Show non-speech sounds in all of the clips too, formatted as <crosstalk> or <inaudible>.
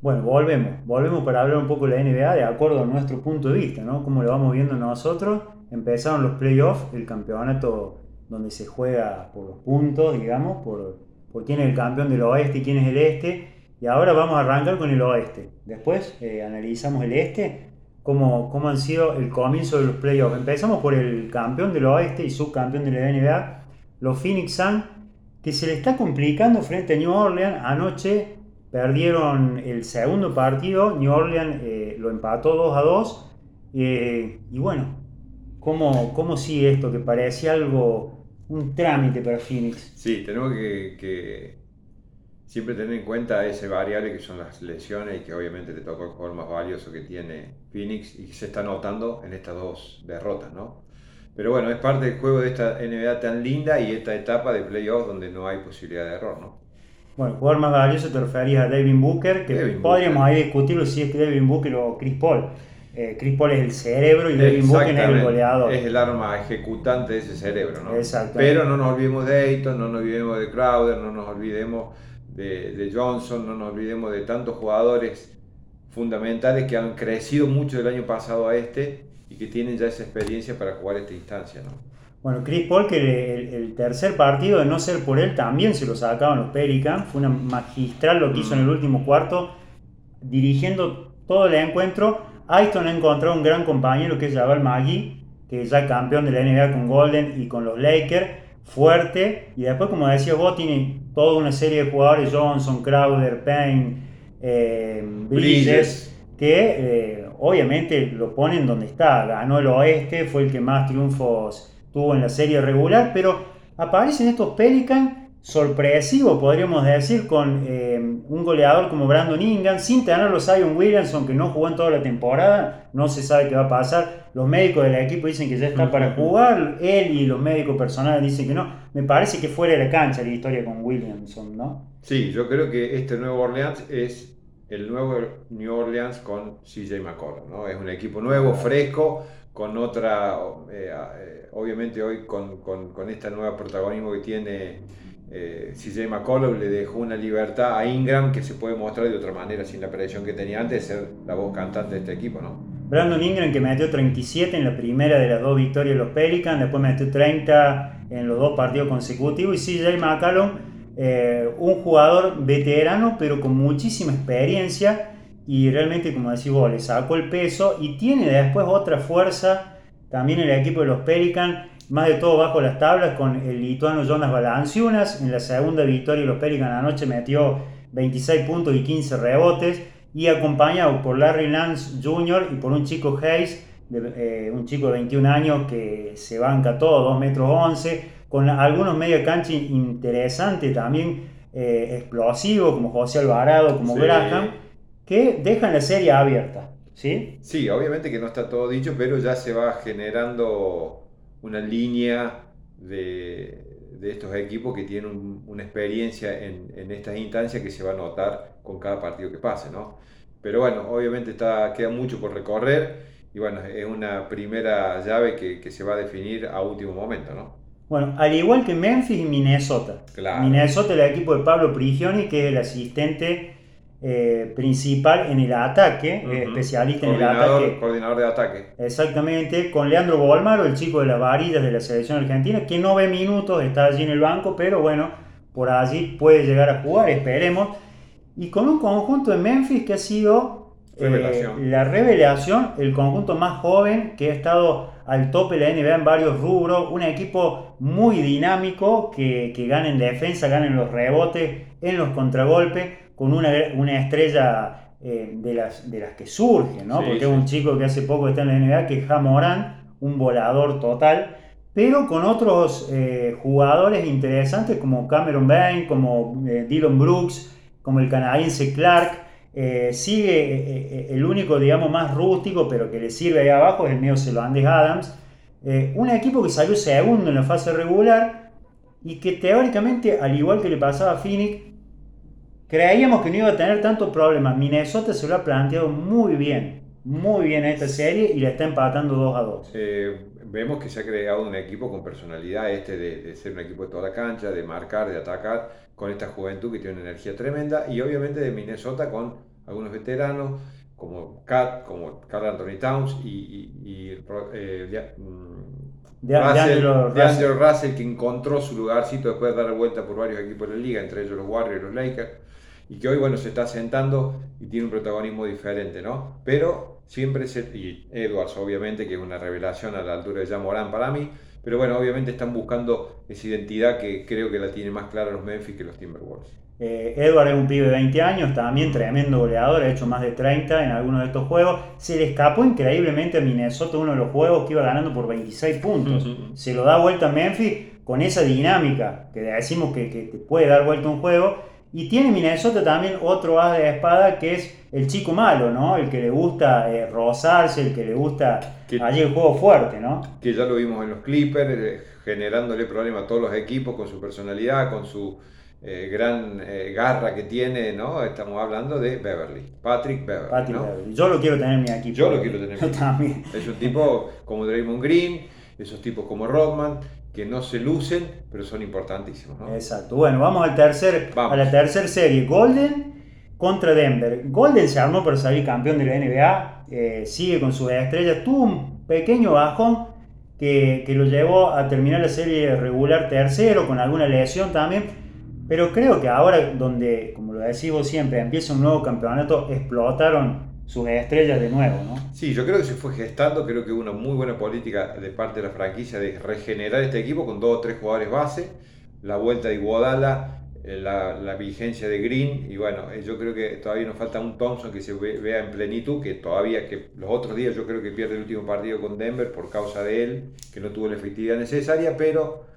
Bueno, volvemos, volvemos para hablar un poco de la NBA de acuerdo a nuestro punto de vista, ¿no? Como lo vamos viendo nosotros. Empezaron los playoffs, el campeonato donde se juega por los puntos, digamos, por, quién es el campeón del oeste y quién es el este. Y ahora vamos a arrancar con el oeste. Después eh, analizamos el este, cómo, cómo han sido el comienzo de los playoffs. Empezamos por el campeón del oeste y subcampeón de la NBA, los Phoenix Suns, que se le está complicando frente a New Orleans. Anoche perdieron el segundo partido, New Orleans eh, lo empató 2 a 2. Eh, y bueno, ¿cómo, ¿cómo sigue esto? Que parecía algo, un trámite para Phoenix. Sí, tenemos que, siempre tener en cuenta ese variable que son las lesiones y que obviamente le toca el jugador más valioso que tiene Phoenix y que se está notando en estas dos derrotas, ¿no? Pero bueno, es parte del juego de esta NBA tan linda y esta etapa de playoffs donde no hay posibilidad de error, ¿no? Bueno, el jugador más valioso te referías a David Booker, que podríamos ahí discutirlo si es David Booker o Chris Paul. Eh, Chris Paul es el cerebro y David Booker es el goleador. Es el arma ejecutante de ese cerebro, ¿no? Pero no nos olvidemos de Ayton, no nos olvidemos de Crowder, no nos olvidemos de, de Johnson, no nos olvidemos de tantos jugadores fundamentales que han crecido mucho del año pasado a este y que tienen ya esa experiencia para jugar esta instancia. ¿no? Bueno, Chris Paul, que el, tercer partido, de no ser por él, también se lo sacaban los Pelicans. Fue una magistral lo que hizo en el mm. último cuarto, dirigiendo todo el encuentro. Ayton ha encontrado un gran compañero que es Jabal Magui, que es ya campeón de la NBA con Golden y con los Lakers, fuerte. Y después, como decía vos, tiene toda una serie de jugadores, Johnson, Crowder, Payne, eh, Bridges, que eh, obviamente lo ponen donde está. Ganó el oeste, fue el que más triunfos tuvo en la serie regular, pero aparecen estos Pelicans sorpresivos, podríamos decir, con eh, un goleador como Brandon Ingram, sin tener los Zion Williamson, que no jugó en toda la temporada, no se sabe qué va a pasar. Los médicos del equipo dicen que ya está para jugar, él y los médicos personales dicen que no. Me parece que fuera de la cancha la historia con Williamson, ¿no? Sí, yo creo que este nuevo Orleans es el nuevo New Orleans con CJ McCollum, ¿no? Es un equipo nuevo, fresco, con otra, eh, eh, obviamente hoy con, con, con este nuevo protagonismo que tiene eh, CJ McCollum, le dejó una libertad a Ingram que se puede mostrar de otra manera sin la presión que tenía antes de ser la voz cantante de este equipo, ¿no? Brandon Ingram que metió 37 en la primera de las dos victorias de los Pelicans, después metió 30 en los dos partidos consecutivos y CJ McCollum eh, un jugador veterano pero con muchísima experiencia y realmente como decís vos, le sacó el peso y tiene después otra fuerza también en el equipo de los Pelicans, más de todo bajo las tablas con el lituano Jonas Valanciunas, en la segunda victoria de los Pelicans anoche metió 26 puntos y 15 rebotes y acompañado por Larry Lance Jr. y por un chico Hayes, eh, un chico de 21 años que se banca todo, 2 metros 11, con algunos media cancha interesantes también, eh, explosivos, como José Alvarado, como Graham, que dejan la serie abierta. ¿sí? sí, obviamente que no está todo dicho, pero ya se va generando una línea de, estos equipos que tienen una experiencia en, en, estas instancias que se va a notar con cada partido que pase, ¿no? Pero bueno, obviamente está, queda mucho por recorrer y bueno, es una primera llave que, que se va a definir a último momento, ¿no? Bueno, al igual que Memphis y Minnesota. Minnesota, el equipo de Pablo Prigioni, que es el asistente eh, principal en el ataque, eh, especialista en el ataque. Coordinador de ataque. Exactamente, con Leandro Bolmaro, el chico de las varillas de la selección argentina, que no ve minutos, está allí en el banco, pero bueno, por allí puede llegar a jugar, esperemos. Y con un conjunto de Memphis que ha sido eh, la revelación, el conjunto más joven que ha estado al tope de la NBA en varios rubros, un equipo muy dinámico que, que gana en defensa, gana en los rebotes, en los contragolpes, con una, una estrella eh, de, las, de las que surge, ¿no? Porque es un chico que hace poco está en la NBA, que es Jamorán, un volador total, pero con otros eh, jugadores interesantes como Cameron Bain, como eh, Dylan Brooks, como el canadiense Clark, sigue el único, digamos, más rústico, pero que le sirve ahí abajo, es el neozelandés Adams. un equipo que salió segundo en la fase regular y que teóricamente, al igual que le pasaba a Phoenix, creíamos que no iba a tener tantos problemas. Minnesota se lo ha planteado muy bien, muy bien esta serie y la está empatando 2 a 2. vemos que se ha creado un equipo con personalidad, este de, ser un equipo de toda la cancha, de marcar, de atacar, con esta juventud que tiene una energía tremenda y obviamente de Minnesota con algunos veteranos, como Cat, como Carl Anthony Towns y, eh, de, Russell, Russell, que encontró su lugarcito después de dar vuelta por varios equipos de la liga, entre ellos los Warriors y los Lakers, y que hoy, bueno, se está sentando y tiene un protagonismo diferente, ¿no? Pero siempre se, y Edwards, obviamente, que es una revelación a la altura de Jean Morán para mí, pero bueno, obviamente están buscando esa identidad que creo que la tiene más clara los Memphis que los Timberwolves. Eh, Edward es un pibe de 20 años, también tremendo goleador, ha hecho más de 30 en algunos de estos juegos. Se le escapó increíblemente a Minnesota uno de los juegos que iba ganando por 26 puntos. Se lo da vuelta a Memphis con esa dinámica que decimos que, que te puede dar vuelta un juego y tiene Minnesota también otro as de espada que es el chico malo, ¿no? El que le gusta eh, rozarse, el que le gusta allí el juego fuerte, ¿no? Que ya lo vimos en los Clippers, eh, generándole problemas a todos los equipos con su personalidad, con su eh, gran garra que tiene, ¿no? Estamos hablando de Beverly, Patrick Beverly. Patrick Beverly. Yo lo quiero tener en mi equipo. Yo lo quiero tener <laughs> equipo. también. Es un tipo como Draymond Green, esos tipos como Rodman que no se lucen, pero son importantísimos. ¿no? Exacto. Bueno, vamos, al tercer, a la tercera serie. Golden contra Denver. Golden se armó para salir campeón de la NBA, eh, sigue con sus estrellas, tuvo un pequeño bajón que, que, lo llevó a terminar la serie regular tercero, con alguna lesión también, pero creo que ahora donde, como lo decimos siempre, empieza un nuevo campeonato, explotaron sus estrellas de nuevo, ¿no? Sí, yo creo que se fue gestando, creo que una muy buena política de parte de la franquicia de regenerar este equipo con dos o tres jugadores base, la vuelta de Iguodala, eh, la, vigencia de Green, y bueno, eh, yo creo que todavía nos falta un Thompson que se vea en plenitud, que todavía, que los otros días yo creo que pierde el último partido con Denver por causa de él, que no tuvo la efectividad necesaria, pero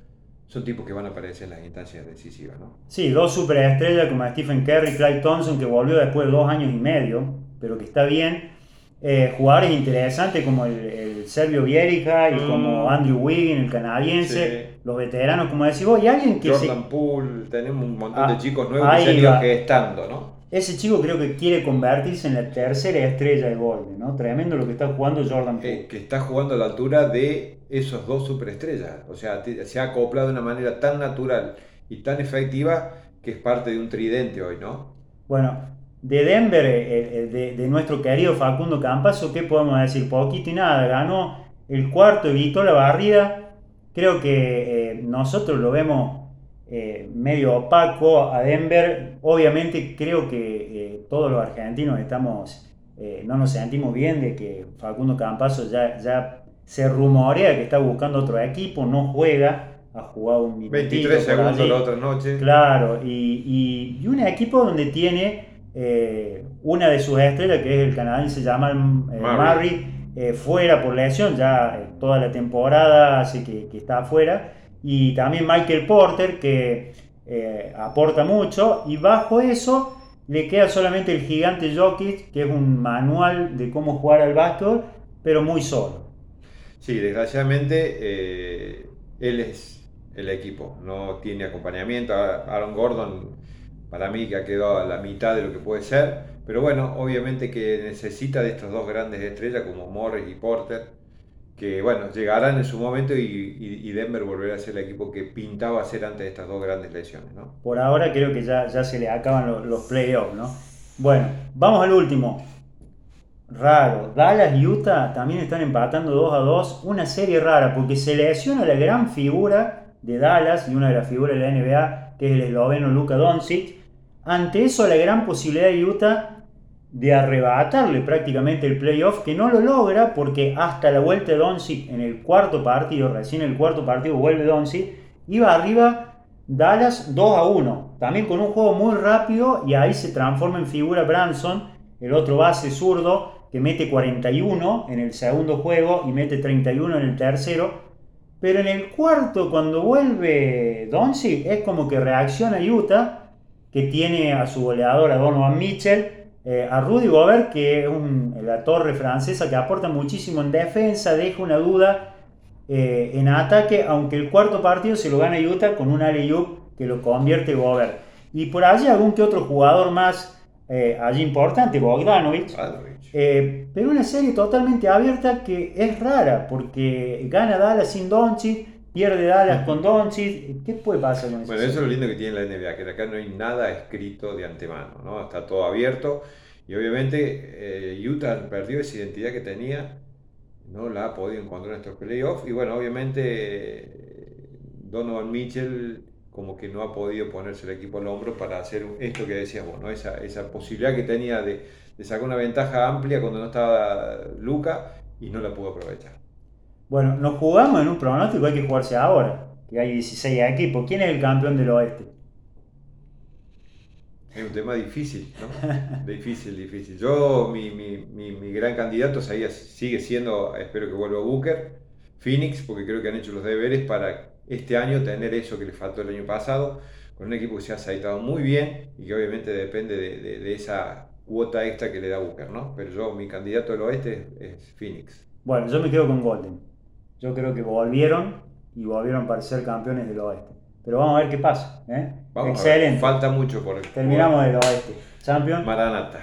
son tipos que van a aparecer en las instancias decisivas, ¿no? Sí, dos superestrellas como Stephen Curry, Clyde Thompson, que volvió después de dos años y medio, pero que está bien. Eh, jugadores interesantes como el, serbio Vierica y como mm. Andrew Wiggin, el canadiense, los veteranos, como decís vos, y alguien que. Jordan Poole, tenemos un montón de ah, chicos nuevos que se han ido gestando, ¿no? Ese chico creo que quiere convertirse en la tercera estrella de Golden, ¿no? Tremendo lo que está jugando Jordan Poole. Eh, que está jugando a la altura de esos dos superestrellas. O sea, se ha acoplado de una manera tan natural y tan efectiva que es parte de un tridente hoy, ¿no? Bueno, de Denver, eh, eh, de, nuestro querido Facundo Campaso, ¿qué podemos decir? Poquito y nada, ganó el cuarto, evitó la barrida. Creo que eh, nosotros lo vemos medio opaco a Denver. Obviamente creo que todos los argentinos estamos, no nos sentimos bien de que Facundo Campaso ya, ya se rumorea que está buscando otro equipo, no juega, ha jugado un 23 segundos la otra noche. Claro, y, y un equipo donde tiene eh, una de sus estrellas, que es el canadiense llama eh, eh, fuera por lesión, ya toda la temporada, así que, que está afuera. Y también Michael Porter, que aporta mucho. Y bajo eso le queda solamente el gigante Jokic, que es un manual de cómo jugar al básquetbol, pero muy solo. Sí, desgraciadamente él es el equipo, no tiene acompañamiento. Aaron Gordon para mí que ha quedado a la mitad de lo que puede ser, pero bueno, obviamente que necesita de estas dos grandes estrellas como Morris y Porter, que bueno, llegarán en su momento y, Denver volverá a ser el equipo que pintaba ser antes de estas dos grandes lesiones, ¿no? Por ahora creo que ya, ya se le acaban los, playoffs, ¿no? Bueno, vamos al último. Raro, Dallas y Utah también están empatando 2 a 2. Una serie rara porque se lesiona la gran figura de Dallas y una de las figuras de la NBA, que es el esloveno Luka Doncic ante eso, la gran posibilidad de Utah de arrebatarle prácticamente el playoff, que no lo logra porque hasta la vuelta de Doncic en el cuarto partido, recién en el cuarto partido vuelve Doncic, iba arriba Dallas 2 a 1, también con un juego muy rápido y ahí se transforma en figura Branson, el otro base zurdo, que mete 41 en el segundo juego y mete 31 en el tercero. Pero en el cuarto, cuando vuelve Doncic, es como que reacciona Utah que tiene a su goleador, a Donovan Mitchell, eh, a Rudy Gobert, que es la torre francesa que aporta muchísimo en defensa, deja una duda eh, en ataque, aunque el cuarto partido se lo gana Utah con un alley que lo convierte Gobert. Y por allí algún que otro jugador más eh, allí importante, Bogdanovich. pero una serie totalmente abierta que es rara, porque gana Dallas sin Doncic, pierde Dallas con Doncic. ¿Qué puede pasar con eso? Bueno, eso es lo lindo que tiene la NBA, que acá no hay nada escrito de antemano, ¿no? Está todo abierto. Y obviamente eh, Utah perdió esa identidad que tenía, no la ha podido encontrar en estos playoffs. Y bueno, obviamente Donovan Mitchell como que no ha podido ponerse el equipo al hombro para hacer esto que decías vos, esa, esa posibilidad que tenía de, de sacar una ventaja amplia cuando no estaba Luca y no la pudo aprovechar. Bueno, nos jugamos en un pronóstico, hay que jugarse ahora, que hay 16 equipos. ¿Quién es el campeón del oeste? Es un tema difícil, ¿no? <laughs> difícil, difícil. Yo, mi, mi, mi, mi gran candidato sigue siendo, espero que vuelva Booker, Phoenix, porque creo que han hecho los deberes para este año tener eso que le faltó el año pasado, con un equipo que se ha aceitado muy bien y que obviamente depende de, de, de esa cuota extra que le da Booker, ¿no? Pero yo, mi candidato del oeste es Phoenix. Bueno, yo me quedo con Golden. Yo creo que volvieron y volvieron para ser campeones del oeste. Pero vamos a ver qué pasa. ¿eh? Vamos Excelente. Falta mucho por Terminamos del oeste. Champion. Maranata.